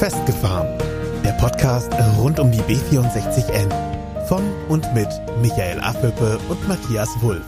Festgefahren. Der Podcast rund um die B64N. Von und mit Michael Affelpe und Matthias Wulff.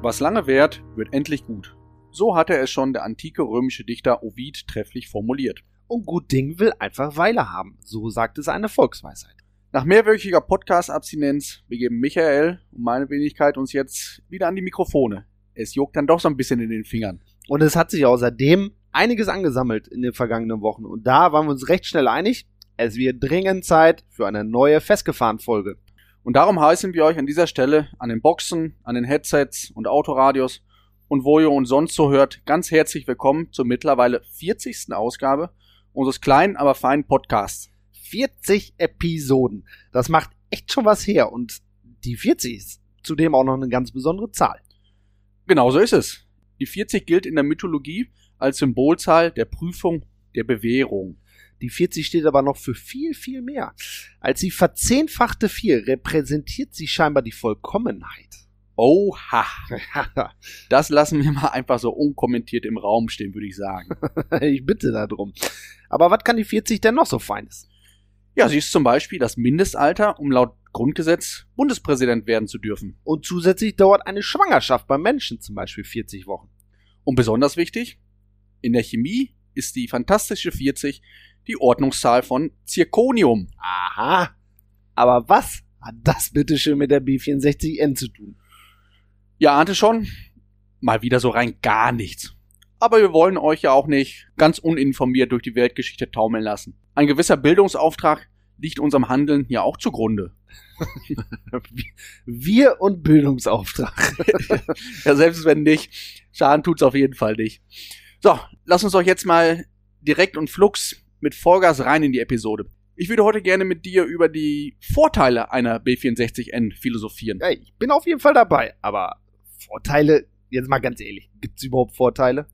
Was lange währt, wird endlich gut. So hatte es schon der antike römische Dichter Ovid trefflich formuliert. Und gut Ding will einfach Weile haben, so sagt es eine Volksweisheit. Nach mehrwöchiger Podcast-Abstinenz begeben Michael und meine Wenigkeit uns jetzt wieder an die Mikrofone. Es juckt dann doch so ein bisschen in den Fingern. Und es hat sich außerdem einiges angesammelt in den vergangenen Wochen. Und da waren wir uns recht schnell einig, es wird dringend Zeit für eine neue Festgefahren-Folge. Und darum heißen wir euch an dieser Stelle an den Boxen, an den Headsets und Autoradios und wo ihr uns sonst so hört, ganz herzlich willkommen zur mittlerweile 40. Ausgabe unseres kleinen, aber feinen Podcasts. 40 Episoden. Das macht echt schon was her. Und die 40 ist zudem auch noch eine ganz besondere Zahl. Genau so ist es. Die 40 gilt in der Mythologie als Symbolzahl der Prüfung, der Bewährung. Die 40 steht aber noch für viel, viel mehr. Als die verzehnfachte 4 repräsentiert sie scheinbar die Vollkommenheit. Oha. Das lassen wir mal einfach so unkommentiert im Raum stehen, würde ich sagen. ich bitte darum. Aber was kann die 40 denn noch so Feines? Ja, sie ist zum Beispiel das Mindestalter, um laut Grundgesetz Bundespräsident werden zu dürfen. Und zusätzlich dauert eine Schwangerschaft beim Menschen zum Beispiel 40 Wochen. Und besonders wichtig, in der Chemie ist die fantastische 40 die Ordnungszahl von Zirconium. Aha. Aber was hat das bitteschön mit der B64N zu tun? Ja, ahnte schon. Mal wieder so rein gar nichts. Aber wir wollen euch ja auch nicht ganz uninformiert durch die Weltgeschichte taumeln lassen. Ein gewisser Bildungsauftrag liegt unserem Handeln ja auch zugrunde. Wir und Bildungsauftrag. ja, selbst wenn nicht, Schaden tut's auf jeden Fall nicht. So, lass uns doch jetzt mal direkt und flux mit Vollgas rein in die Episode. Ich würde heute gerne mit dir über die Vorteile einer B64N philosophieren. Ja, ich bin auf jeden Fall dabei, aber Vorteile, jetzt mal ganz ehrlich, gibt's überhaupt Vorteile?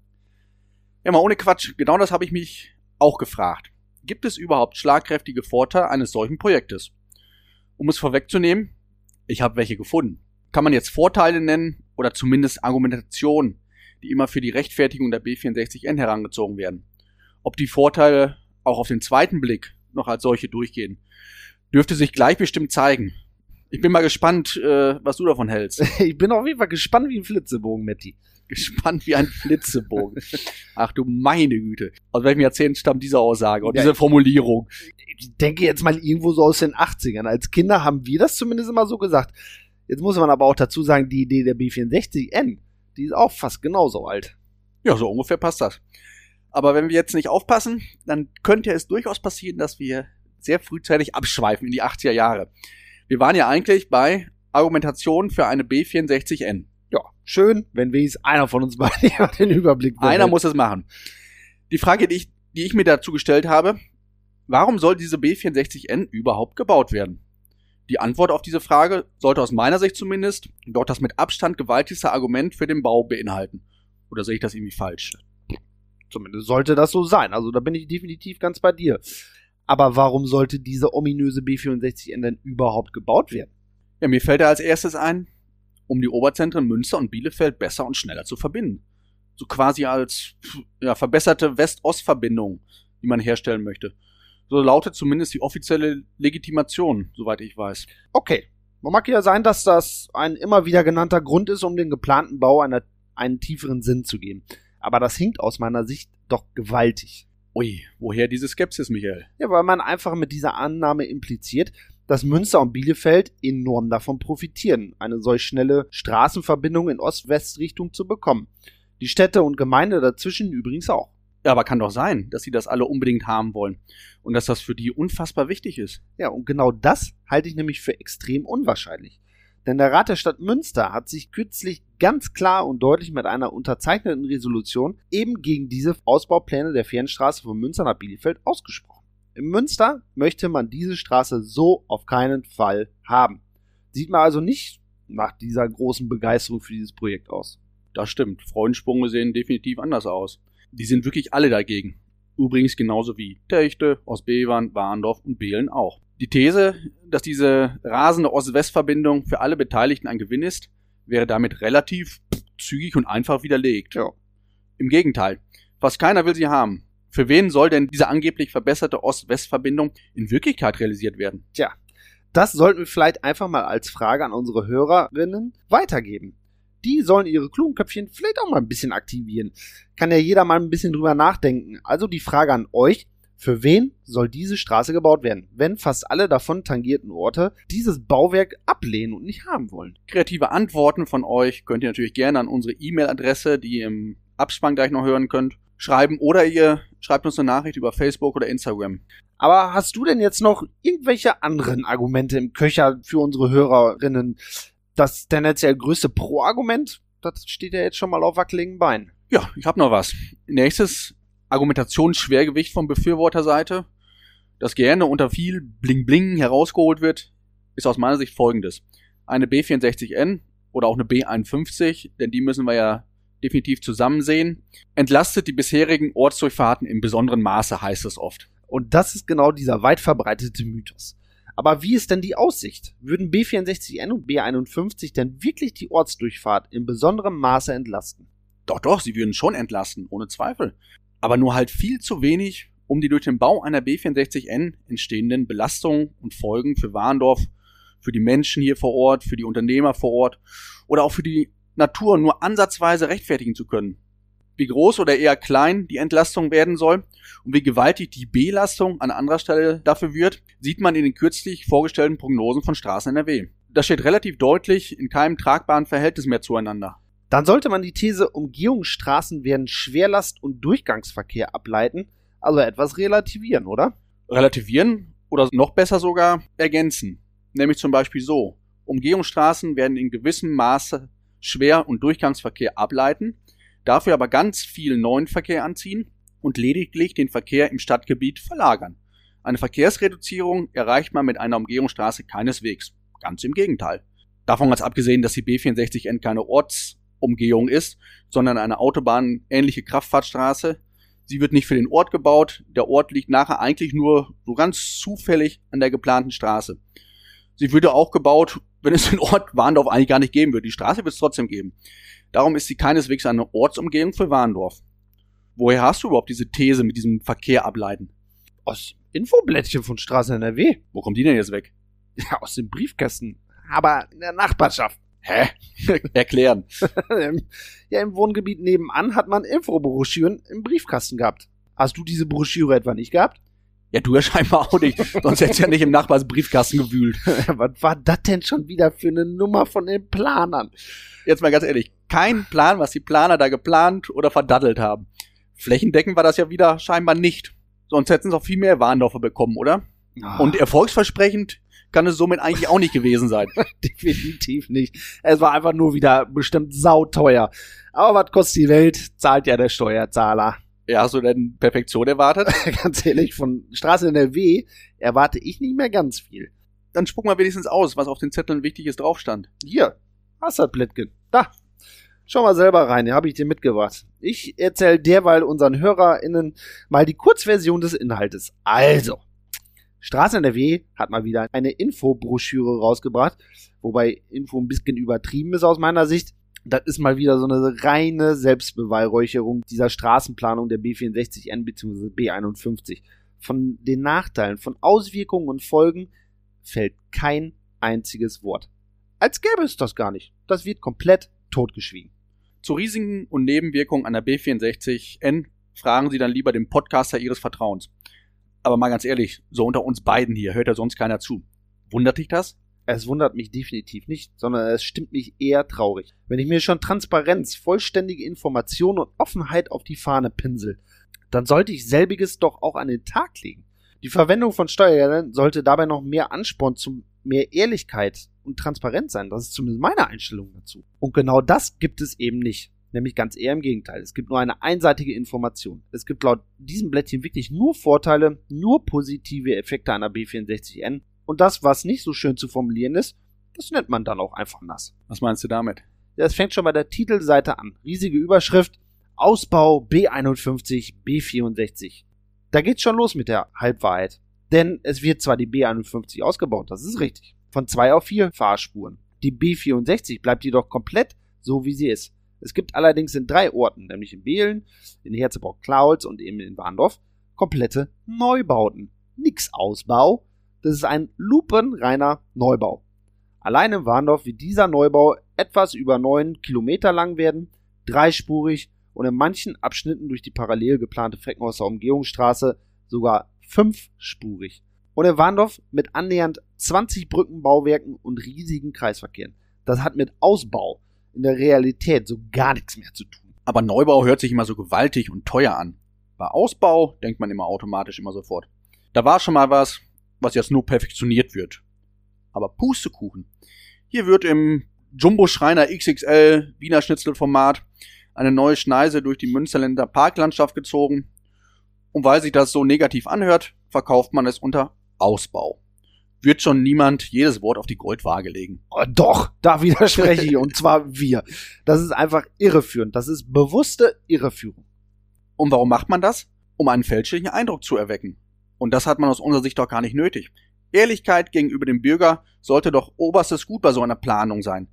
Ja, mal ohne Quatsch, genau das habe ich mich auch gefragt. Gibt es überhaupt schlagkräftige Vorteile eines solchen Projektes? Um es vorwegzunehmen, ich habe welche gefunden. Kann man jetzt Vorteile nennen oder zumindest Argumentationen, die immer für die Rechtfertigung der B64N herangezogen werden. Ob die Vorteile auch auf den zweiten Blick noch als solche durchgehen, dürfte sich gleich bestimmt zeigen. Ich bin mal gespannt, äh, was du davon hältst. Ich bin auf jeden Fall gespannt wie ein Flitzebogen, Matti. Gespannt wie ein Flitzebogen. Ach du meine Güte. Aus welchem Jahrzehnt stammt diese Aussage und Ja, diese Formulierung? Ich denke jetzt mal irgendwo so aus den 80ern. Als Kinder haben wir das zumindest immer so gesagt. Jetzt muss man aber auch dazu sagen, die Idee der B64N, die ist auch fast genauso alt. Ja, so ungefähr passt das. Aber wenn wir jetzt nicht aufpassen, dann könnte es durchaus passieren, dass wir sehr frühzeitig abschweifen in die 80er Jahre. Wir waren ja eigentlich bei Argumentation für eine B64N. Ja, schön, wenn wenigstens einer von uns beiden den Überblick behält. Einer muss es machen. Die Frage, die ich, die ich mir dazu gestellt habe, warum soll diese B64N überhaupt gebaut werden? Die Antwort auf diese Frage sollte aus meiner Sicht zumindest dort das mit Abstand gewaltigste Argument für den Bau beinhalten. Oder sehe ich das irgendwie falsch? Zumindest sollte das so sein. Also da bin ich definitiv ganz bei dir. Aber warum sollte diese ominöse B64N denn überhaupt gebaut werden? Ja, mir fällt da als erstes ein, um die Oberzentren Münster und Bielefeld besser und schneller zu verbinden. So quasi als ja, verbesserte West-Ost-Verbindung, die man herstellen möchte. So lautet zumindest die offizielle Legitimation, soweit ich weiß. Okay. Man mag ja sein, dass das ein immer wieder genannter Grund ist, um den geplanten Bau einer, einen tieferen Sinn zu geben. Aber das hinkt aus meiner Sicht doch gewaltig. Ui, woher diese Skepsis, Michael? Ja, weil man einfach mit dieser Annahme impliziert, dass Münster und Bielefeld enorm davon profitieren, eine solch schnelle Straßenverbindung in Ost-West-Richtung zu bekommen. Die Städte und Gemeinde dazwischen übrigens auch. Ja, aber kann doch sein, dass sie das alle unbedingt haben wollen. Und dass das für die unfassbar wichtig ist. Ja, und genau das halte ich nämlich für extrem unwahrscheinlich. Denn der Rat der Stadt Münster hat sich kürzlich ganz klar und deutlich mit einer unterzeichneten Resolution eben gegen diese Ausbaupläne der Fernstraße von Münster nach Bielefeld ausgesprochen. In Münster möchte man diese Straße so auf keinen Fall haben. Sieht man also nicht nach dieser großen Begeisterung für dieses Projekt aus. Das stimmt. Freudensprünge sehen definitiv anders aus. Die sind wirklich alle dagegen. Übrigens genauso wie Techte, Ostbevern, Warndorf und Behlen auch. Die These, dass diese rasende Ost-West-Verbindung für alle Beteiligten ein Gewinn ist, wäre damit relativ zügig und einfach widerlegt. Ja. Im Gegenteil, fast keiner will sie haben. Für wen soll denn diese angeblich verbesserte Ost-West-Verbindung in Wirklichkeit realisiert werden? Tja, das sollten wir vielleicht einfach mal als Frage an unsere Hörerinnen weitergeben. Die sollen ihre klugen Köpfchen vielleicht auch mal ein bisschen aktivieren. Kann ja jeder mal ein bisschen drüber nachdenken. Also die Frage an euch, für wen soll diese Straße gebaut werden, wenn fast alle davon tangierten Orte dieses Bauwerk ablehnen und nicht haben wollen? Kreative Antworten von euch könnt ihr natürlich gerne an unsere E-Mail-Adresse, die ihr im Abspann gleich noch hören könnt, schreiben oder ihr schreibt uns eine Nachricht über Facebook oder Instagram. Aber hast du denn jetzt noch irgendwelche anderen Argumente im Köcher für unsere Hörerinnen? Das tendenziell größte Pro-Argument, das steht ja jetzt schon mal auf wackeligen Beinen. Ja, ich habe noch was. Nächstes Argumentationsschwergewicht von Befürworterseite, das gerne unter viel Bling-Bling herausgeholt wird, ist aus meiner Sicht folgendes. Eine B64N oder auch eine B51, denn die müssen wir ja definitiv zusammen sehen, entlastet die bisherigen Ortsdurchfahrten im besonderen Maße, heißt es oft. Und das ist genau dieser weit verbreitete Mythos. Aber wie ist denn die Aussicht? Würden B64N und B51 denn wirklich die Ortsdurchfahrt in besonderem Maße entlasten? Doch, doch, sie würden schon entlasten, ohne Zweifel. Aber nur halt viel zu wenig, um die durch den Bau einer B64N entstehenden Belastungen und Folgen für Warndorf, für die Menschen hier vor Ort, für die Unternehmer vor Ort oder auch für die Natur nur ansatzweise rechtfertigen zu können. Wie groß oder eher klein die Entlastung werden soll und wie gewaltig die Belastung an anderer Stelle dafür wird, sieht man in den kürzlich vorgestellten Prognosen von Straßen NRW. Das steht relativ deutlich in keinem tragbaren Verhältnis mehr zueinander. Dann sollte man die These, Umgehungsstraßen werden Schwerlast- und Durchgangsverkehr ableiten, also etwas relativieren, oder? Relativieren oder noch besser sogar ergänzen. Nämlich zum Beispiel so. Umgehungsstraßen werden in gewissem Maße Schwer- und Durchgangsverkehr ableiten, dafür aber ganz viel neuen Verkehr anziehen und lediglich den Verkehr im Stadtgebiet verlagern. Eine Verkehrsreduzierung erreicht man mit einer Umgehungsstraße keineswegs. Ganz im Gegenteil. Davon ganz abgesehen, dass die B64N keine Ortsumgehung ist, sondern eine autobahnähnliche Kraftfahrtstraße. Sie wird nicht für den Ort gebaut. Der Ort liegt nachher eigentlich nur so ganz zufällig an der geplanten Straße. Sie würde auch gebaut, wenn es den Ort Warndorf eigentlich gar nicht geben würde. Die Straße wird es trotzdem geben. Darum ist sie keineswegs eine Ortsumgehung für Warndorf. Woher hast du überhaupt diese These mit diesem Verkehr ableiten? Aus Infoblättchen von Straße NRW. Wo kommt die denn jetzt weg? Ja, aus dem Briefkästen. Aber in der Nachbarschaft. Hä? Erklären. ja, im Wohngebiet nebenan hat man Infobroschüren im Briefkasten gehabt. Hast du diese Broschüre etwa nicht gehabt? Ja, du ja scheinbar auch nicht. Sonst hättest du ja nicht im Nachbarsbriefkasten gewühlt. Was war das denn schon wieder für eine Nummer von den Planern? Jetzt mal ganz ehrlich, kein Plan, was die Planer da geplant oder verdaddelt haben. Flächendeckend war das ja wieder scheinbar nicht. Sonst hätten sie auch viel mehr Warndorfer bekommen, oder? Oh. Und erfolgsversprechend kann es somit eigentlich auch nicht gewesen sein. Definitiv nicht. Es war einfach nur wieder bestimmt sauteuer. Aber was kostet die Welt, zahlt ja der Steuerzahler. Ja, hast du denn Perfektion erwartet? ganz ehrlich, von Straße NRW erwarte ich nicht mehr ganz viel. Dann spuck mal wenigstens aus, was auf den Zetteln Wichtiges drauf stand. Hier, hast du das Blättchen. Da. Schau mal selber rein, hier habe ich dir mitgebracht. Ich erzähle derweil unseren HörerInnen mal die Kurzversion des Inhaltes. Also, Straße NRW hat mal wieder eine Infobroschüre rausgebracht, wobei Info ein bisschen übertrieben ist aus meiner Sicht. Das ist mal wieder so eine reine Selbstbeweihräucherung dieser Straßenplanung der B64N bzw. B51. Von den Nachteilen, von Auswirkungen und Folgen fällt kein einziges Wort. Als gäbe es das gar nicht. Das wird komplett totgeschwiegen. Zu Risiken und Nebenwirkungen einer B64N fragen Sie dann lieber den Podcaster Ihres Vertrauens. Aber mal ganz ehrlich, so unter uns beiden hier hört ja sonst keiner zu. Wundert dich das? Es wundert mich definitiv nicht, sondern es stimmt mich eher traurig. Wenn ich mir schon Transparenz, vollständige Information und Offenheit auf die Fahne pinsel, dann sollte ich selbiges doch auch an den Tag legen. Die Verwendung von Steuergeldern sollte dabei noch mehr Ansporn zu mehr Ehrlichkeit und Transparenz sein. Das ist zumindest meine Einstellung dazu. Und genau das gibt es eben nicht. Nämlich ganz eher im Gegenteil. Es gibt nur eine einseitige Information. Es gibt laut diesem Blättchen wirklich nur Vorteile, nur positive Effekte einer B64N. Und das, was nicht so schön zu formulieren ist, das nennt man dann auch einfach nass. Was meinst du damit? Ja, es fängt schon bei der Titelseite an. Riesige Überschrift. Ausbau B51, B64. Da geht's schon los mit der Halbwahrheit. Denn es wird zwar die B51 ausgebaut, das ist richtig. Von zwei auf vier Fahrspuren. Die B64 bleibt jedoch komplett so, wie sie ist. Es gibt allerdings in drei Orten, nämlich in Behlen, in Herzebrock-Klautz und eben in Warndorf, komplette Neubauten. Nix Ausbau, das ist ein lupenreiner Neubau. Allein in Warndorf wird dieser Neubau etwas über neun Kilometer lang werden, dreispurig und in manchen Abschnitten durch die parallel geplante Freckenhauser Umgehungsstraße sogar fünfspurig. Und in Warndorf mit annähernd 20 Brückenbauwerken und riesigen Kreisverkehren. Das hat mit Ausbau in der Realität so gar nichts mehr zu tun. Aber Neubau hört sich immer so gewaltig und teuer an. Bei Ausbau denkt man immer automatisch immer sofort. Da war schon mal was, was jetzt nur perfektioniert wird. Aber Pustekuchen. Hier wird im Jumbo-Schreiner XXL Wiener Schnitzelformat eine neue Schneise durch die Münsterländer Parklandschaft gezogen. Und weil sich das so negativ anhört, verkauft man es unter Ausbau. Wird schon niemand jedes Wort auf die Goldwaage legen. Oh, doch, da widerspreche ich, und zwar wir. Das ist einfach irreführend. Das ist bewusste Irreführung. Und warum macht man das? Um einen fälschlichen Eindruck zu erwecken. Und das hat man aus unserer Sicht doch gar nicht nötig. Ehrlichkeit gegenüber dem Bürger sollte doch oberstes Gut bei so einer Planung sein.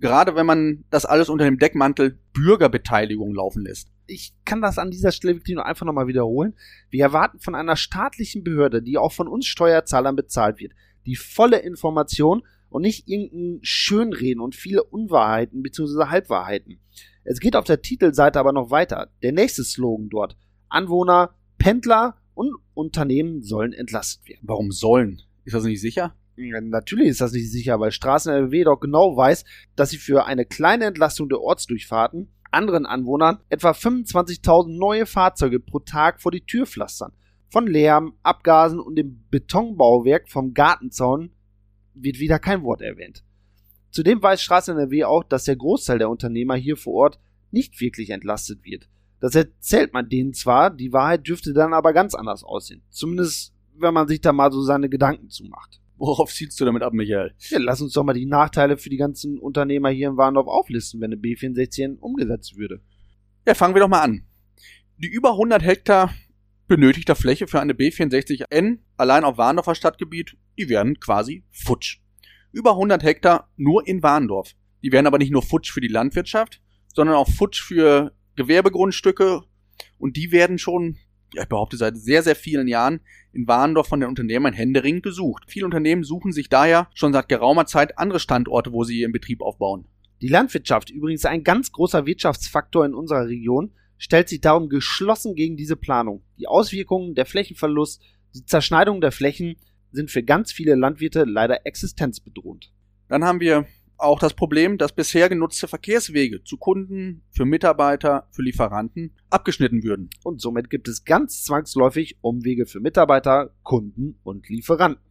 Gerade wenn man das alles unter dem Deckmantel Bürgerbeteiligung laufen lässt. Ich kann das an dieser Stelle wirklich nur einfach nochmal wiederholen. Wir erwarten von einer staatlichen Behörde, die auch von uns Steuerzahlern bezahlt wird, die volle Information und nicht irgendein Schönreden und viele Unwahrheiten bzw. Halbwahrheiten. Es geht auf der Titelseite aber noch weiter. Der nächste Slogan dort. Anwohner, Pendler und Unternehmen sollen entlastet werden. Warum sollen? Ist das nicht sicher? Ja, natürlich ist das nicht sicher, weil Straßen NRW doch genau weiß, dass sie für eine kleine Entlastung der Ortsdurchfahrten anderen Anwohnern etwa 25.000 neue Fahrzeuge pro Tag vor die Tür pflastern. Von Lärm, Abgasen und dem Betonbauwerk vom Gartenzaun wird wieder kein Wort erwähnt. Zudem weiß Straßen NRW auch, dass der Großteil der Unternehmer hier vor Ort nicht wirklich entlastet wird. Das erzählt man denen zwar, die Wahrheit dürfte dann aber ganz anders aussehen. Zumindest, wenn man sich da mal so seine Gedanken zumacht. Worauf zielst du damit ab, Michael? Ja, lass uns doch mal die Nachteile für die ganzen Unternehmer hier in Warndorf auflisten, wenn eine B64 umgesetzt würde. Ja, fangen wir doch mal an. Die über 100 Hektar benötigter Fläche für eine B64N allein auf Warndorfer Stadtgebiet, die werden quasi futsch. Über 100 Hektar nur in Warndorf. Die werden aber nicht nur futsch für die Landwirtschaft, sondern auch futsch für Gewerbegrundstücke und die werden schon, ja, ich behaupte seit sehr, sehr vielen Jahren in Warndorf von den Unternehmern händeringend gesucht. Viele Unternehmen suchen sich daher schon seit geraumer Zeit andere Standorte, wo sie ihren Betrieb aufbauen. Die Landwirtschaft, übrigens ein ganz großer Wirtschaftsfaktor in unserer Region, stellt sich darum geschlossen gegen diese Planung. Die Auswirkungen, der Flächenverlust, die Zerschneidung der Flächen sind für ganz viele Landwirte leider existenzbedrohend. Dann haben wir auch das Problem, dass bisher genutzte Verkehrswege zu Kunden, für Mitarbeiter, für Lieferanten abgeschnitten würden. Und somit gibt es ganz zwangsläufig Umwege für Mitarbeiter, Kunden und Lieferanten.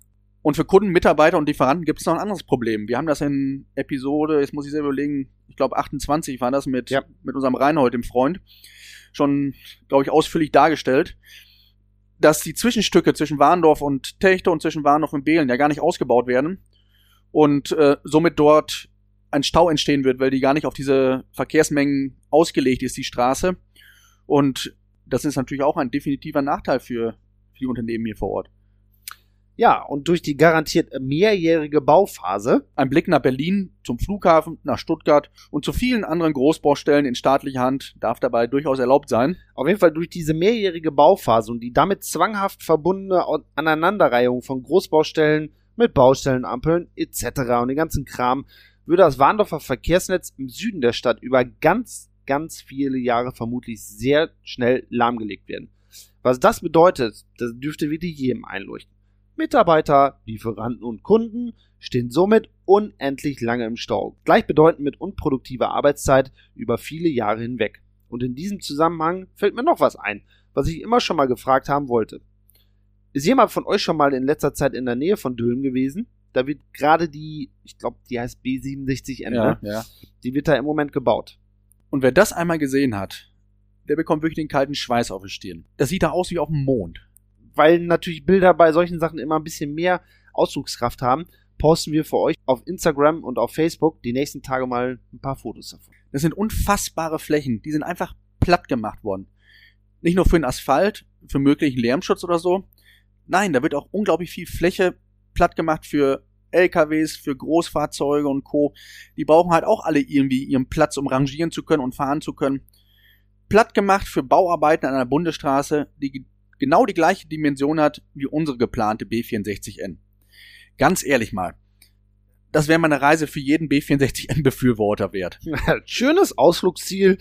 Und für Kunden, Mitarbeiter und Lieferanten gibt es noch ein anderes Problem. Wir haben das in Episode, jetzt muss ich selber überlegen, ich glaube 28 war das mit, ja. mit unserem Reinhold, dem Freund, schon, glaube ich, ausführlich dargestellt, dass die Zwischenstücke zwischen Warndorf und Techte und zwischen Warndorf und Behlen ja gar nicht ausgebaut werden und äh, somit dort ein Stau entstehen wird, weil die gar nicht auf diese Verkehrsmengen ausgelegt ist, die Straße. Und das ist natürlich auch ein definitiver Nachteil für, für die Unternehmen hier vor Ort. Ja, und durch die garantiert mehrjährige Bauphase. Ein Blick nach Berlin, zum Flughafen, nach Stuttgart und zu vielen anderen Großbaustellen in staatlicher Hand darf dabei durchaus erlaubt sein. Auf jeden Fall durch diese mehrjährige Bauphase und die damit zwanghaft verbundene Aneinanderreihung von Großbaustellen mit Baustellenampeln etc. und den ganzen Kram würde das Warndorfer Verkehrsnetz im Süden der Stadt über ganz, ganz viele Jahre vermutlich sehr schnell lahmgelegt werden. Was das bedeutet, das dürfte wirklich jedem einleuchten. Mitarbeiter, Lieferanten und Kunden stehen somit unendlich lange im Stau, gleichbedeutend mit unproduktiver Arbeitszeit über viele Jahre hinweg. Und in diesem Zusammenhang fällt mir noch was ein, was ich immer schon mal gefragt haben wollte. Ist jemand von euch schon mal in letzter Zeit in der Nähe von Dülmen gewesen? Da wird gerade die, ich glaube, die heißt B67N, ja, ja. die wird da im Moment gebaut. Und wer das einmal gesehen hat, der bekommt wirklich den kalten Schweiß auf die Stirn. Das sieht da aus wie auf dem Mond. Weil natürlich Bilder bei solchen Sachen immer ein bisschen mehr Ausdruckskraft haben, posten wir für euch auf Instagram und auf Facebook die nächsten Tage mal ein paar Fotos davon. Das sind unfassbare Flächen, die sind einfach platt gemacht worden. Nicht nur für den Asphalt, für möglichen Lärmschutz oder so, Nein, da wird auch unglaublich viel Fläche platt gemacht für LKWs, für Großfahrzeuge und Co. Die brauchen halt auch alle irgendwie ihren Platz, um rangieren zu können und fahren zu können. Platt gemacht für Bauarbeiten an einer Bundesstraße, die genau die gleiche Dimension hat wie unsere geplante B64N. Ganz ehrlich mal, das wäre mal eine Reise für jeden B64N-Befürworter wert. Schönes Ausflugsziel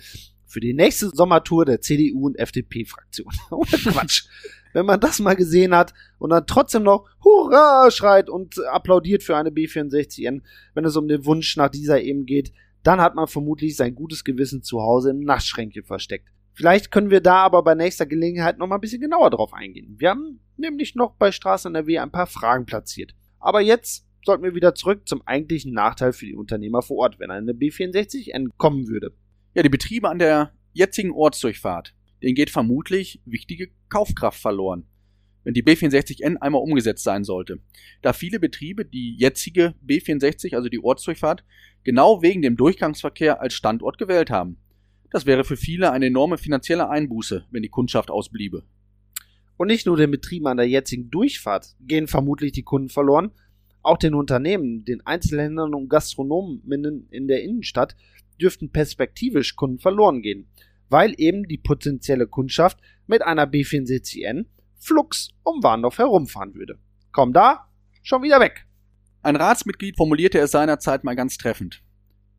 für die nächste Sommertour der CDU und FDP-Fraktion. Ohne Quatsch. Wenn man das mal gesehen hat und dann trotzdem noch Hurra schreit und applaudiert für eine B64N, wenn es um den Wunsch nach dieser eben geht, dann hat man vermutlich sein gutes Gewissen zu Hause im Nachtschränkchen versteckt. Vielleicht können wir da aber bei nächster Gelegenheit noch mal ein bisschen genauer drauf eingehen. Wir haben nämlich noch bei Straßen NRW ein paar Fragen platziert. Aber jetzt sollten wir wieder zurück zum eigentlichen Nachteil für die Unternehmer vor Ort, wenn eine B64 entkommen würde. Ja, die Betriebe an der jetzigen Ortsdurchfahrt, denen geht vermutlich wichtige Kaufkraft verloren, wenn die B64N einmal umgesetzt sein sollte. Da viele Betriebe die jetzige B64, also die Ortsdurchfahrt, genau wegen dem Durchgangsverkehr als Standort gewählt haben. Das wäre für viele eine enorme finanzielle Einbuße, wenn die Kundschaft ausbliebe. Und nicht nur den Betrieben an der jetzigen Durchfahrt gehen vermutlich die Kunden verloren, auch den Unternehmen, den Einzelhändlern und Gastronomen in der Innenstadt dürften perspektivisch Kunden verloren gehen, weil eben die potenzielle Kundschaft mit einer B64N flugs um Warndorf herumfahren würde. Komm da, schon wieder weg. Ein Ratsmitglied formulierte es seinerzeit mal ganz treffend.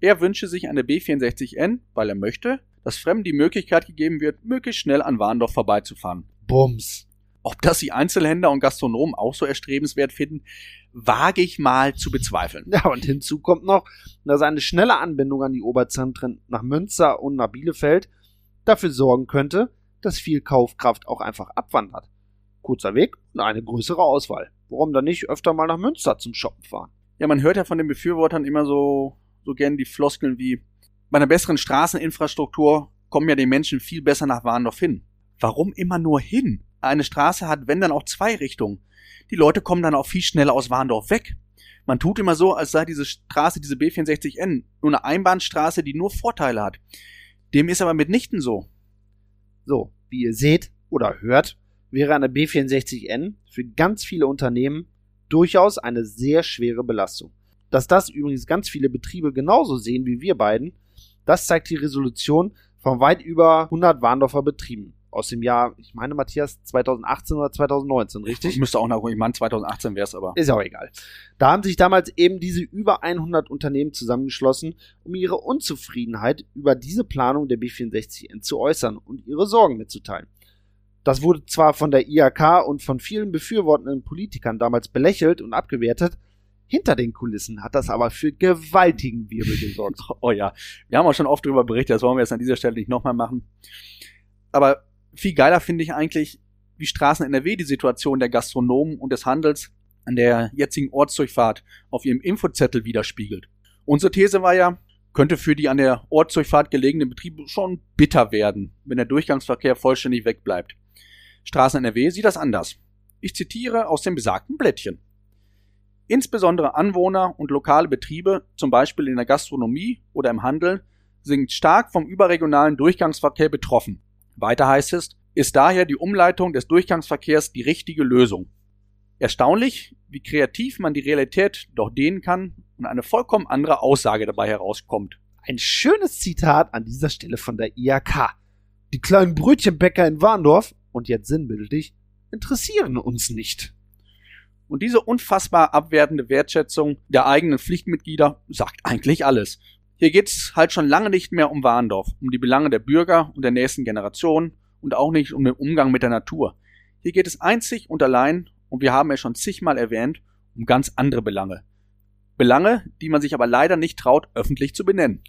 Er wünsche sich eine B64N, weil er möchte, dass Fremden die Möglichkeit gegeben wird, möglichst schnell an Warndorf vorbeizufahren. Bums. Ob das die Einzelhändler und Gastronomen auch so erstrebenswert finden, wage ich mal zu bezweifeln. Ja, und hinzu kommt noch, dass eine schnelle Anbindung an die Oberzentren nach Münster und nach Bielefeld dafür sorgen könnte, dass viel Kaufkraft auch einfach abwandert. Kurzer Weg und eine größere Auswahl. Warum dann nicht öfter mal nach Münster zum Shoppen fahren? Ja, man hört ja von den Befürwortern immer so, so gern die Floskeln wie, bei einer besseren Straßeninfrastruktur kommen ja die Menschen viel besser nach Warndorf hin. Warum immer nur hin? Eine Straße hat, wenn dann auch zwei Richtungen. Die Leute kommen dann auch viel schneller aus Warndorf weg. Man tut immer so, als sei diese Straße, diese B64N, nur eine Einbahnstraße, die nur Vorteile hat. Dem ist aber mitnichten so. So, wie ihr seht oder hört, wäre eine B64N für ganz viele Unternehmen durchaus eine sehr schwere Belastung. Dass das übrigens ganz viele Betriebe genauso sehen wie wir beiden, das zeigt die Resolution von weit über 100 Warndorfer Betrieben aus dem Jahr, ich meine, Matthias, 2018 oder 2019, richtig? Ich müsste auch noch, ich meine, 2018 wäre es aber. Ist ja auch egal. Da haben sich damals eben diese über 100 Unternehmen zusammengeschlossen, um ihre Unzufriedenheit über diese Planung der B64N zu äußern und ihre Sorgen mitzuteilen. Das wurde zwar von der IAK und von vielen befürwortenden Politikern damals belächelt und abgewertet, hinter den Kulissen hat das aber für gewaltigen Wirbel gesorgt. Oh ja, wir haben auch schon oft darüber berichtet, das wollen wir jetzt an dieser Stelle nicht nochmal machen. Aber viel geiler finde ich eigentlich, wie Straßen NRW die Situation der Gastronomen und des Handels an der jetzigen Ortsdurchfahrt auf ihrem Infozettel widerspiegelt. Unsere These war ja, könnte für die an der Ortsdurchfahrt gelegenen Betriebe schon bitter werden, wenn der Durchgangsverkehr vollständig wegbleibt. Straßen NRW sieht das anders. Ich zitiere aus dem besagten Blättchen. Insbesondere Anwohner und lokale Betriebe, zum Beispiel in der Gastronomie oder im Handel, sind stark vom überregionalen Durchgangsverkehr betroffen. Weiter heißt es, ist daher die Umleitung des Durchgangsverkehrs die richtige Lösung. Erstaunlich, wie kreativ man die Realität doch dehnen kann und eine vollkommen andere Aussage dabei herauskommt. Ein schönes Zitat an dieser Stelle von der IAK. Die kleinen Brötchenbäcker in Warndorf, und jetzt sinnbildlich, interessieren uns nicht. Und diese unfassbar abwertende Wertschätzung der eigenen Pflichtmitglieder sagt eigentlich alles. Hier geht's halt schon lange nicht mehr um Warndorf, um die Belange der Bürger und der nächsten Generation und auch nicht um den Umgang mit der Natur. Hier geht es einzig und allein, und wir haben es schon zigmal erwähnt, um ganz andere Belange. Belange, die man sich aber leider nicht traut, öffentlich zu benennen.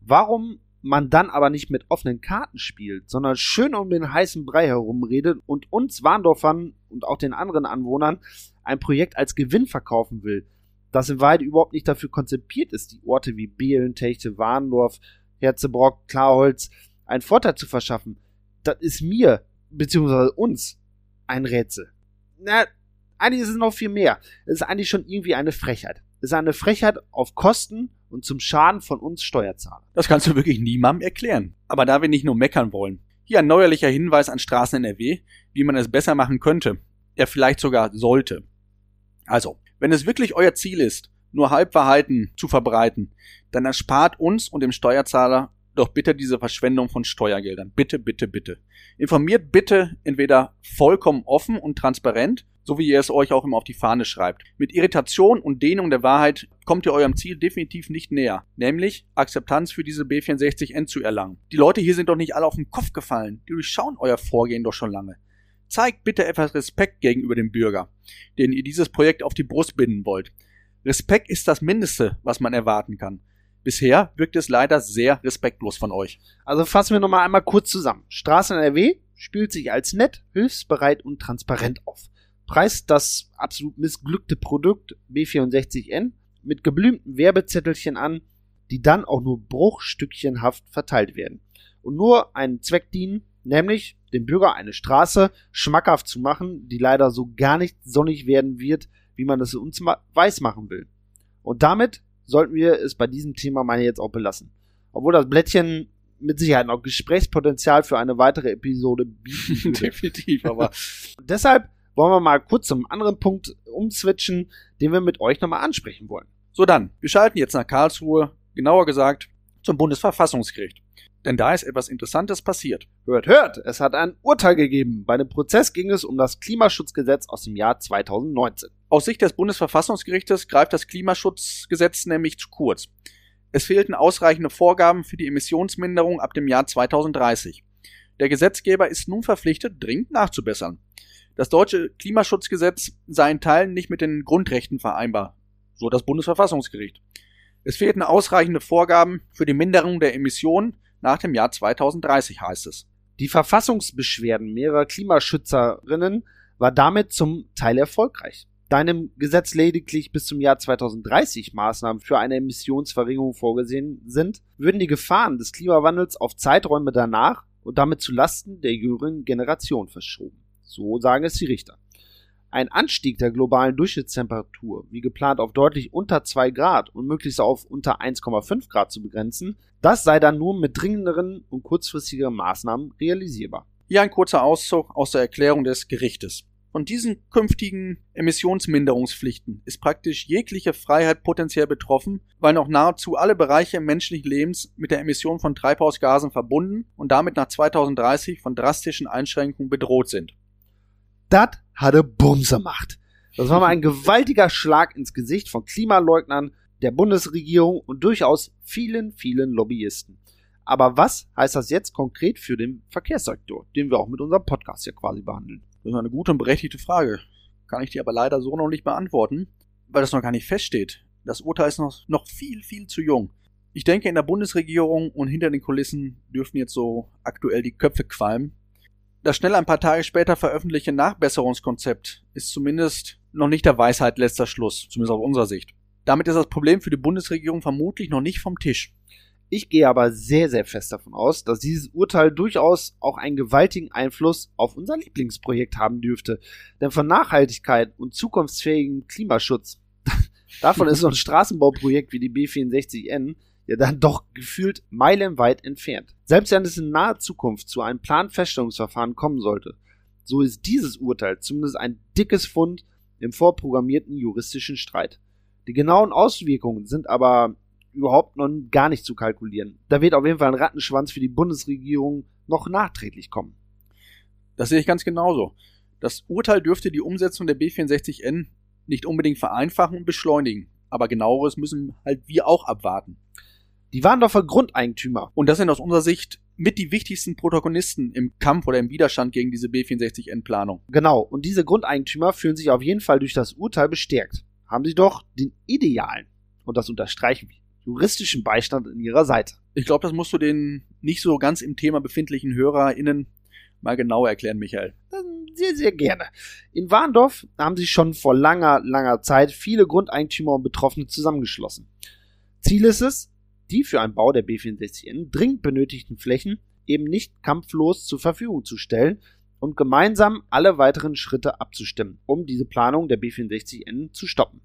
Warum man dann aber nicht mit offenen Karten spielt, sondern schön um den heißen Brei herumredet und uns Warndorfern und auch den anderen Anwohnern ein Projekt als Gewinn verkaufen will, das in Wahrheit überhaupt nicht dafür konzipiert ist, die Orte wie Behlen, Techte, Warndorf, Herzebrock, Klarholz einen Vorteil zu verschaffen. Das ist mir, beziehungsweise uns, ein Rätsel. Na, eigentlich ist es noch viel mehr. Es ist eigentlich schon irgendwie eine Frechheit. Es ist eine Frechheit auf Kosten und zum Schaden von uns Steuerzahlern. Das kannst du wirklich niemandem erklären. Aber da wir nicht nur meckern wollen, hier ein neuerlicher Hinweis an Straßen NRW, wie man es besser machen könnte, der vielleicht sogar sollte. Also, Wenn es wirklich euer Ziel ist, nur Halbwahrheiten zu verbreiten, dann erspart uns und dem Steuerzahler doch bitte diese Verschwendung von Steuergeldern. Bitte, bitte, bitte. Informiert bitte entweder vollkommen offen und transparent, so wie ihr es euch auch immer auf die Fahne schreibt. Mit Irritation und Dehnung der Wahrheit kommt ihr eurem Ziel definitiv nicht näher, nämlich Akzeptanz für diese B64N zu erlangen. Die Leute hier sind doch nicht alle auf den Kopf gefallen, die durchschauen euer Vorgehen doch schon lange. Zeigt bitte etwas Respekt gegenüber dem Bürger, den ihr dieses Projekt auf die Brust binden wollt. Respekt ist das Mindeste, was man erwarten kann. Bisher wirkt es leider sehr respektlos von euch. Also fassen wir nochmal einmal kurz zusammen. Straßen NRW spielt sich als nett, hilfsbereit und transparent auf. Preist das absolut missglückte Produkt B64N mit geblümten Werbezettelchen an, die dann auch nur bruchstückchenhaft verteilt werden und nur einen Zweck dienen, nämlich dem Bürger eine Straße schmackhaft zu machen, die leider so gar nicht sonnig werden wird, wie man es uns weiß machen will. Und damit sollten wir es bei diesem Thema meine jetzt auch belassen. Obwohl das Blättchen mit Sicherheit noch Gesprächspotenzial für eine weitere Episode bieten. Definitiv, aber. Deshalb wollen wir mal kurz zum anderen Punkt umswitchen, den wir mit euch nochmal ansprechen wollen. So dann, wir schalten jetzt nach Karlsruhe, genauer gesagt zum Bundesverfassungsgericht. Denn da ist etwas Interessantes passiert. Hört, hört, es hat ein Urteil gegeben. Bei dem Prozess ging es um das Klimaschutzgesetz aus dem Jahr 2019. Aus Sicht des Bundesverfassungsgerichtes greift das Klimaschutzgesetz nämlich zu kurz. Es fehlten ausreichende Vorgaben für die Emissionsminderung ab dem Jahr 2030. Der Gesetzgeber ist nun verpflichtet, dringend nachzubessern. Das deutsche Klimaschutzgesetz sei in Teilen nicht mit den Grundrechten vereinbar, so das Bundesverfassungsgericht. Es fehlten ausreichende Vorgaben für die Minderung der Emissionen nach dem Jahr 2030 heißt es. Die Verfassungsbeschwerden mehrerer Klimaschützerinnen war damit zum Teil erfolgreich. Da in dem Gesetz lediglich bis zum Jahr 2030 Maßnahmen für eine Emissionsverringerung vorgesehen sind, würden die Gefahren des Klimawandels auf Zeiträume danach und damit zu Lasten der jüngeren Generation verschoben. So sagen es die Richter. Ein Anstieg der globalen Durchschnittstemperatur, wie geplant auf deutlich unter 2 Grad und möglichst auf unter 1,5 Grad zu begrenzen, das sei dann nur mit dringenderen und kurzfristigeren Maßnahmen realisierbar. Hier ein kurzer Auszug aus der Erklärung des Gerichtes. Von diesen künftigen Emissionsminderungspflichten ist praktisch jegliche Freiheit potenziell betroffen, weil noch nahezu alle Bereiche menschlichen Lebens mit der Emission von Treibhausgasen verbunden und damit nach 2030 von drastischen Einschränkungen bedroht sind. Das hatte Bumse macht. Das war mal ein gewaltiger Schlag ins Gesicht von Klimaleugnern, der Bundesregierung und durchaus vielen, vielen Lobbyisten. Aber was heißt das jetzt konkret für den Verkehrssektor, den wir auch mit unserem Podcast ja quasi behandeln? Das ist eine gute und berechtigte Frage. Kann ich dir aber leider so noch nicht beantworten, weil das noch gar nicht feststeht. Das Urteil ist noch, noch viel, viel zu jung. Ich denke, in der Bundesregierung und hinter den Kulissen dürfen jetzt so aktuell die Köpfe qualmen, das schnell ein paar Tage später veröffentlichte Nachbesserungskonzept ist zumindest noch nicht der Weisheit letzter Schluss, zumindest aus unserer Sicht. Damit ist das Problem für die Bundesregierung vermutlich noch nicht vom Tisch. Ich gehe aber sehr, sehr fest davon aus, dass dieses Urteil durchaus auch einen gewaltigen Einfluss auf unser Lieblingsprojekt haben dürfte. Denn von Nachhaltigkeit und zukunftsfähigem Klimaschutz, davon ist so ein Straßenbauprojekt wie die B64N ja dann doch gefühlt meilenweit entfernt. Selbst wenn es in naher Zukunft zu einem Planfeststellungsverfahren kommen sollte, so ist dieses Urteil zumindest ein dickes Fund im vorprogrammierten juristischen Streit. Die genauen Auswirkungen sind aber überhaupt noch gar nicht zu kalkulieren. Da wird auf jeden Fall ein Rattenschwanz für die Bundesregierung noch nachträglich kommen. Das sehe ich ganz genauso. Das Urteil dürfte die Umsetzung der B64N nicht unbedingt vereinfachen und beschleunigen, aber genaueres müssen halt wir auch abwarten. Die Warndorfer Grundeigentümer. Und das sind aus unserer Sicht mit die wichtigsten Protagonisten im Kampf oder im Widerstand gegen diese B64N-Planung. Genau, und diese Grundeigentümer fühlen sich auf jeden Fall durch das Urteil bestärkt. Haben sie doch den idealen, und das unterstreichen wir, juristischen Beistand in ihrer Seite. Ich glaube, das musst du den nicht so ganz im Thema befindlichen HörerInnen mal genauer erklären, Michael. Sehr, sehr gerne. In Warndorf haben sich schon vor langer, langer Zeit viele Grundeigentümer und Betroffene zusammengeschlossen. Ziel ist es, die für einen Bau der B64N dringend benötigten Flächen eben nicht kampflos zur Verfügung zu stellen und gemeinsam alle weiteren Schritte abzustimmen, um diese Planung der B64N zu stoppen.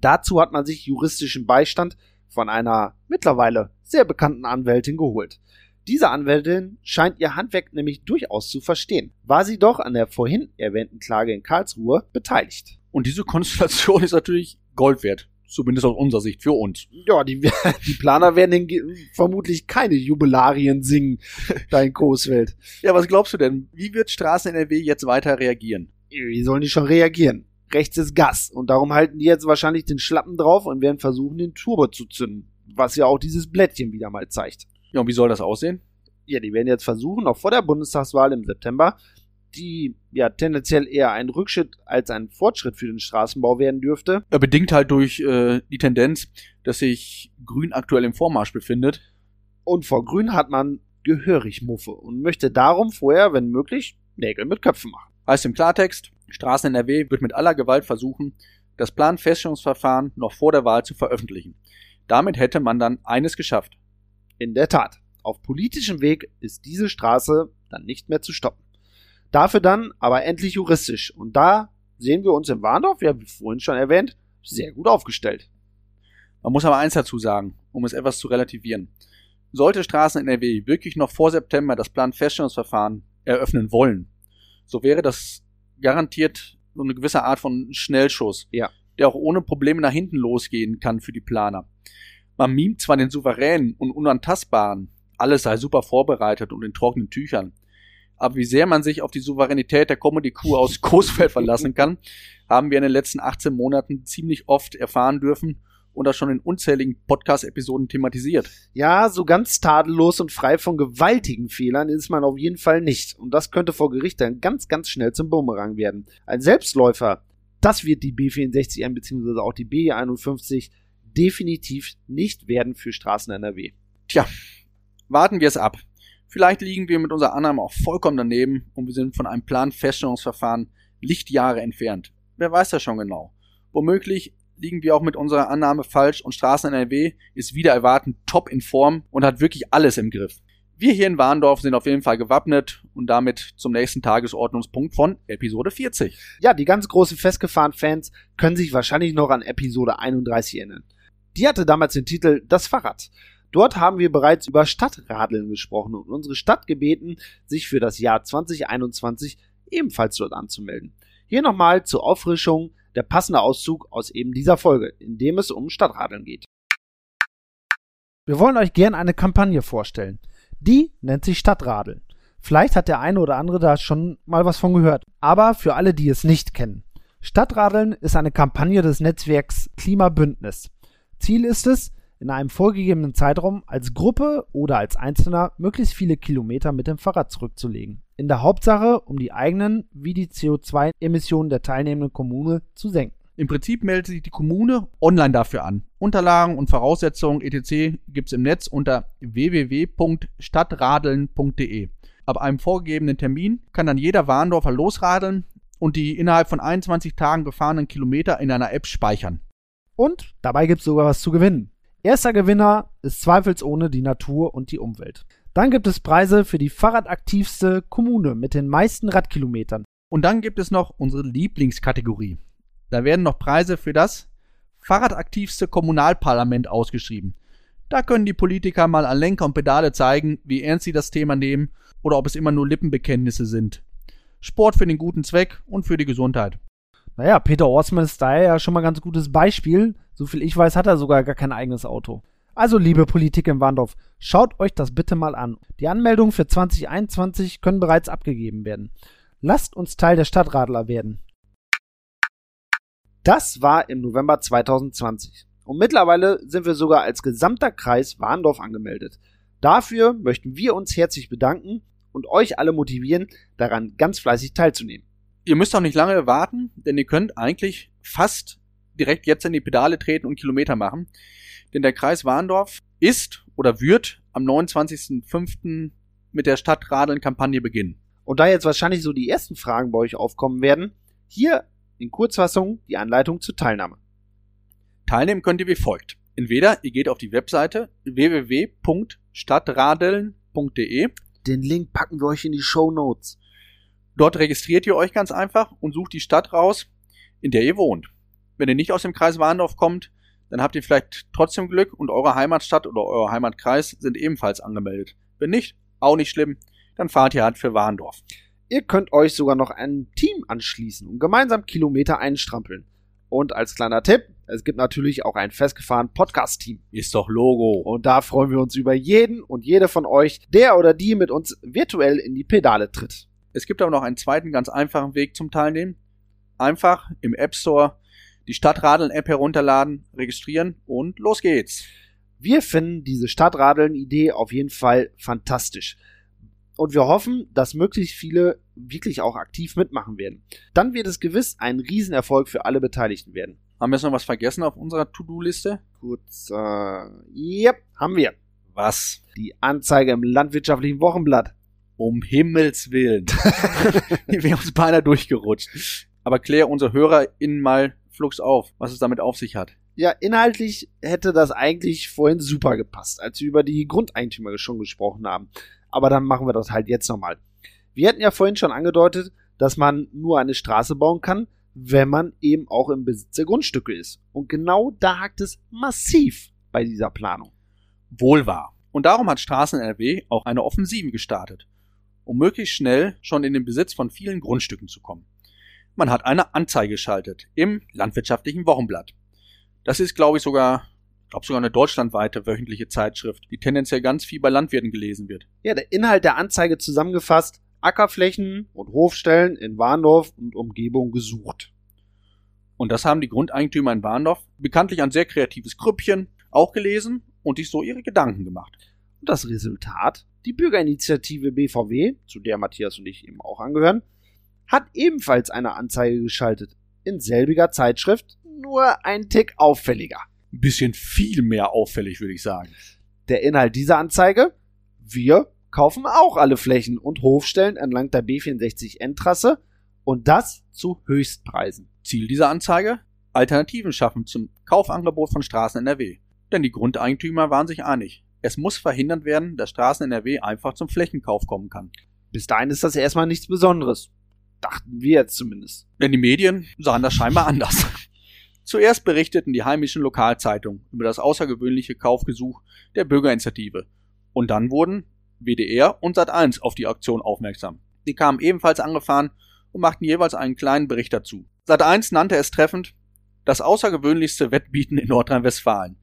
Dazu hat man sich juristischen Beistand von einer mittlerweile sehr bekannten Anwältin geholt. Diese Anwältin scheint ihr Handwerk nämlich durchaus zu verstehen, war sie doch an der vorhin erwähnten Klage in Karlsruhe beteiligt. Und diese Konstellation ist natürlich Gold wert. Zumindest aus unserer Sicht, für uns. Ja, die, die Planer werden vermutlich keine Jubilarien singen, da in Coesfeld. Ja, was glaubst du denn? Wie wird Straßen NRW jetzt weiter reagieren? Wie sollen die schon reagieren? Rechts ist Gas und darum halten die jetzt wahrscheinlich den Schlappen drauf und werden versuchen, den Turbo zu zünden. Was ja auch dieses Blättchen wieder mal zeigt. Ja, und wie soll das aussehen? Ja, die werden jetzt versuchen, noch vor der Bundestagswahl im September, die ja tendenziell eher ein Rückschritt als ein Fortschritt für den Straßenbau werden dürfte. Bedingt halt durch äh, die Tendenz, dass sich Grün aktuell im Vormarsch befindet. Und vor Grün hat man gehörig Muffe und möchte darum vorher, wenn möglich, Nägel mit Köpfen machen. Heißt im Klartext, Straßen NRW wird mit aller Gewalt versuchen, das Planfeststellungsverfahren noch vor der Wahl zu veröffentlichen. Damit hätte man dann eines geschafft. In der Tat, auf politischem Weg ist diese Straße dann nicht mehr zu stoppen. Dafür dann aber endlich juristisch. Und da sehen wir uns im Warndorf, ja, wie vorhin schon erwähnt, sehr gut aufgestellt. Man muss aber eins dazu sagen, um es etwas zu relativieren. Sollte Straßen NRW wirklich noch vor September das Planfeststellungsverfahren eröffnen wollen, so wäre das garantiert so eine gewisse Art von Schnellschuss, ja. der auch ohne Probleme nach hinten losgehen kann für die Planer. Man mimt zwar den Souveränen und Unantastbaren, alles sei super vorbereitet und in trockenen Tüchern, aber wie sehr man sich auf die Souveränität der Comedy Crew aus Coesfeld verlassen kann, haben wir in den letzten 18 Monaten ziemlich oft erfahren dürfen und das schon in unzähligen Podcast-Episoden thematisiert. Ja, so ganz tadellos und frei von gewaltigen Fehlern ist man auf jeden Fall nicht. Und das könnte vor Gericht dann ganz, ganz schnell zum Bumerang werden. Ein Selbstläufer, das wird die B64M bzw. auch die B51 definitiv nicht werden für Straßen NRW. Tja, warten wir es ab. Vielleicht liegen wir mit unserer Annahme auch vollkommen daneben und wir sind von einem Planfeststellungsverfahren Lichtjahre entfernt. Wer weiß das schon genau? Womöglich liegen wir auch mit unserer Annahme falsch und Straßen NRW ist wieder erwartend top in Form und hat wirklich alles im Griff. Wir hier in Warndorf sind auf jeden Fall gewappnet und damit zum nächsten Tagesordnungspunkt von Episode 40. Ja, die ganz großen Festgefahren-Fans können sich wahrscheinlich noch an Episode 31 erinnern. Die hatte damals den Titel Das Fahrrad. Dort haben wir bereits über Stadtradeln gesprochen und unsere Stadt gebeten, sich für das Jahr 2021 ebenfalls dort anzumelden. Hier nochmal zur Auffrischung der passende Auszug aus eben dieser Folge, in dem es um Stadtradeln geht. Wir wollen euch gern eine Kampagne vorstellen. Die nennt sich Stadtradeln. Vielleicht hat der eine oder andere da schon mal was von gehört. Aber für alle, die es nicht kennen. Stadtradeln ist eine Kampagne des Netzwerks Klimabündnis. Ziel ist es, in einem vorgegebenen Zeitraum als Gruppe oder als Einzelner möglichst viele Kilometer mit dem Fahrrad zurückzulegen. In der Hauptsache, um die eigenen wie die CO2-Emissionen der teilnehmenden Kommune zu senken. Im Prinzip meldet sich die Kommune online dafür an. Unterlagen und Voraussetzungen etc. gibt es im Netz unter www.stadtradeln.de. Ab einem vorgegebenen Termin kann dann jeder Warndorfer losradeln und die innerhalb von 21 Tagen gefahrenen Kilometer in einer App speichern. Und dabei gibt es sogar was zu gewinnen. Erster Gewinner ist zweifelsohne die Natur und die Umwelt. Dann gibt es Preise für die fahrradaktivste Kommune mit den meisten Radkilometern. Und dann gibt es noch unsere Lieblingskategorie. Da werden noch Preise für das fahrradaktivste Kommunalparlament ausgeschrieben. Da können die Politiker mal an Lenker und Pedale zeigen, wie ernst sie das Thema nehmen oder ob es immer nur Lippenbekenntnisse sind. Sport für den guten Zweck und für die Gesundheit. Naja, Peter Ortsmann ist daher ja schon mal ein ganz gutes Beispiel. Soviel ich weiß, hat er sogar gar kein eigenes Auto. Also, liebe Politik im Warndorf, schaut euch das bitte mal an. Die Anmeldungen für 2021 können bereits abgegeben werden. Lasst uns Teil der Stadtradler werden. Das war im November 2020. Und mittlerweile sind wir sogar als gesamter Kreis Warndorf angemeldet. Dafür möchten wir uns herzlich bedanken und euch alle motivieren, daran ganz fleißig teilzunehmen. Ihr müsst auch nicht lange warten, denn ihr könnt eigentlich fast direkt jetzt in die Pedale treten und Kilometer machen. Denn der Kreis Warndorf ist oder wird am 29.05. mit der Stadtradeln-Kampagne beginnen. Und da jetzt wahrscheinlich so die ersten Fragen bei euch aufkommen werden, hier in Kurzfassung die Anleitung zur Teilnahme. Teilnehmen könnt ihr wie folgt. Entweder ihr geht auf die Webseite www.stadtradeln.de. Den Link packen wir euch in die Show Notes. Dort registriert ihr euch ganz einfach und sucht die Stadt raus, in der ihr wohnt. Wenn ihr nicht aus dem Kreis Warndorf kommt, dann habt ihr vielleicht trotzdem Glück und eure Heimatstadt oder euer Heimatkreis sind ebenfalls angemeldet. Wenn nicht, auch nicht schlimm, dann fahrt ihr halt für Warndorf. Ihr könnt euch sogar noch einem Team anschließen und gemeinsam Kilometer einstrampeln. Und als kleiner Tipp, es gibt natürlich auch ein festgefahren Podcast-Team. Ist doch Logo. Und da freuen wir uns über jeden und jede von euch, der oder die mit uns virtuell in die Pedale tritt. Es gibt aber noch einen zweiten ganz einfachen Weg zum Teilnehmen. Einfach im App Store die Stadtradeln-App herunterladen, registrieren und los geht's. Wir finden diese Stadtradeln-Idee auf jeden Fall fantastisch. Und wir hoffen, dass möglichst viele wirklich auch aktiv mitmachen werden. Dann wird es gewiss ein Riesenerfolg für alle Beteiligten werden. Haben wir jetzt noch was vergessen auf unserer To-Do-Liste? Kurz, äh, yep, haben wir. Was? Die Anzeige im landwirtschaftlichen Wochenblatt. Um Himmels Willen. Wir wären uns beinahe durchgerutscht. Aber klär unsere HörerInnen mal flugs auf, was es damit auf sich hat. Ja, inhaltlich hätte das eigentlich vorhin super gepasst, als wir über die Grundeigentümer schon gesprochen haben. Aber dann machen wir das halt jetzt nochmal. Wir hatten ja vorhin schon angedeutet, dass man nur eine Straße bauen kann, wenn man eben auch im Besitz der Grundstücke ist. Und genau da hakt es massiv bei dieser Planung. Wohl wahr. Und darum hat Straßen NRW auch eine Offensive gestartet, um möglichst schnell schon in den Besitz von vielen Grundstücken zu kommen. Man hat eine Anzeige geschaltet im landwirtschaftlichen Wochenblatt. Das ist, glaube ich, sogar, glaube sogar eine deutschlandweite wöchentliche Zeitschrift, die tendenziell ganz viel bei Landwirten gelesen wird. Ja, der Inhalt der Anzeige zusammengefasst, Ackerflächen und Hofstellen in Warndorf und Umgebung gesucht. Und das haben die Grundeigentümer in Warndorf bekanntlich ein sehr kreatives Grüppchen auch gelesen und sich so ihre Gedanken gemacht. Und das Resultat? Die Bürgerinitiative BVW, zu der Matthias und ich eben auch angehören, hat ebenfalls eine Anzeige geschaltet. In selbiger Zeitschrift, nur ein Tick auffälliger. Ein bisschen viel mehr auffällig, würde ich sagen. Der Inhalt dieser Anzeige? Wir kaufen auch alle Flächen und Hofstellen entlang der B64N-Trasse und das zu Höchstpreisen. Ziel dieser Anzeige? Alternativen schaffen zum Kaufangebot von Straßen NRW. Denn die Grundeigentümer waren sich einig. Es muss verhindert werden, dass Straßen NRW einfach zum Flächenkauf kommen kann. Bis dahin ist das erstmal nichts Besonderes. Dachten wir jetzt zumindest. Denn die Medien sahen das scheinbar anders. Zuerst berichteten die heimischen Lokalzeitungen über das außergewöhnliche Kaufgesuch der Bürgerinitiative. Und dann wurden WDR und Sat1 auf die Aktion aufmerksam. Die kamen ebenfalls angefahren und machten jeweils einen kleinen Bericht dazu. Sat1 nannte es treffend das außergewöhnlichste Wettbieten in Nordrhein-Westfalen.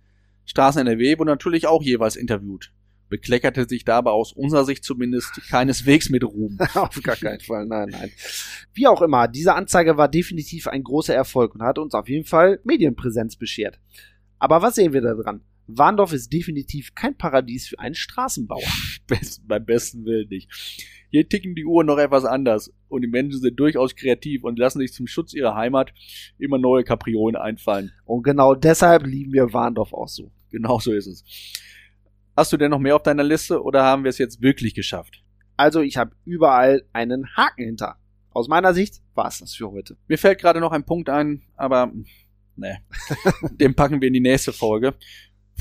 Straßen NRW wurde natürlich auch jeweils interviewt. Bekleckerte sich dabei aus unserer Sicht zumindest keineswegs mit Ruhm. auf gar keinen Fall, nein, nein. Wie auch immer, diese Anzeige war definitiv ein großer Erfolg und hat uns auf jeden Fall Medienpräsenz beschert. Aber was sehen wir da dran? Warndorf ist definitiv kein Paradies für einen Straßenbauer. Best, beim besten Willen nicht. Hier ticken die Uhren noch etwas anders und die Menschen sind durchaus kreativ und lassen sich zum Schutz ihrer Heimat immer neue Kapriolen einfallen. Und genau deshalb lieben wir Warndorf auch so. Genau so ist es. Hast du denn noch mehr auf deiner Liste oder haben wir es jetzt wirklich geschafft? Also ich habe überall einen Haken hinter. Aus meiner Sicht war es das für heute. Mir fällt gerade noch ein Punkt ein, aber ne, den packen wir in die nächste Folge.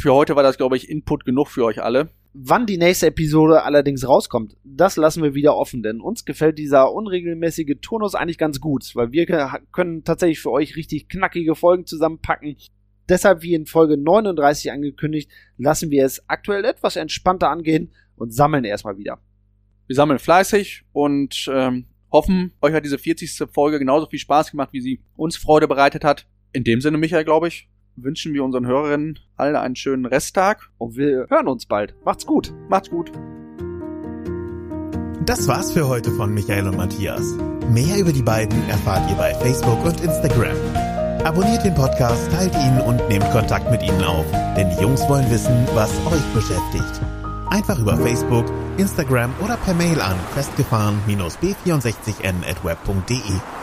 Für heute war das, glaube ich, Input genug für euch alle. Wann die nächste Episode allerdings rauskommt, das lassen wir wieder offen, denn uns gefällt dieser unregelmäßige Turnus eigentlich ganz gut, weil wir können tatsächlich für euch richtig knackige Folgen zusammenpacken. Deshalb, wie in Folge 39 angekündigt, lassen wir es aktuell etwas entspannter angehen und sammeln erstmal wieder. Wir sammeln fleißig und ähm, hoffen, euch hat diese 40. Folge genauso viel Spaß gemacht, wie sie uns Freude bereitet hat. In dem Sinne, Michael, glaube ich, wünschen wir unseren Hörerinnen alle einen schönen Resttag. Und wir hören uns bald. Macht's gut. Macht's gut. Das war's für heute von Michael und Matthias. Mehr über die beiden erfahrt ihr bei Facebook und Instagram. Abonniert den Podcast, teilt ihn und nehmt Kontakt mit ihnen auf, denn die Jungs wollen wissen, was euch beschäftigt. Einfach über Facebook, Instagram oder per Mail an festgefahren-b64n@web.de.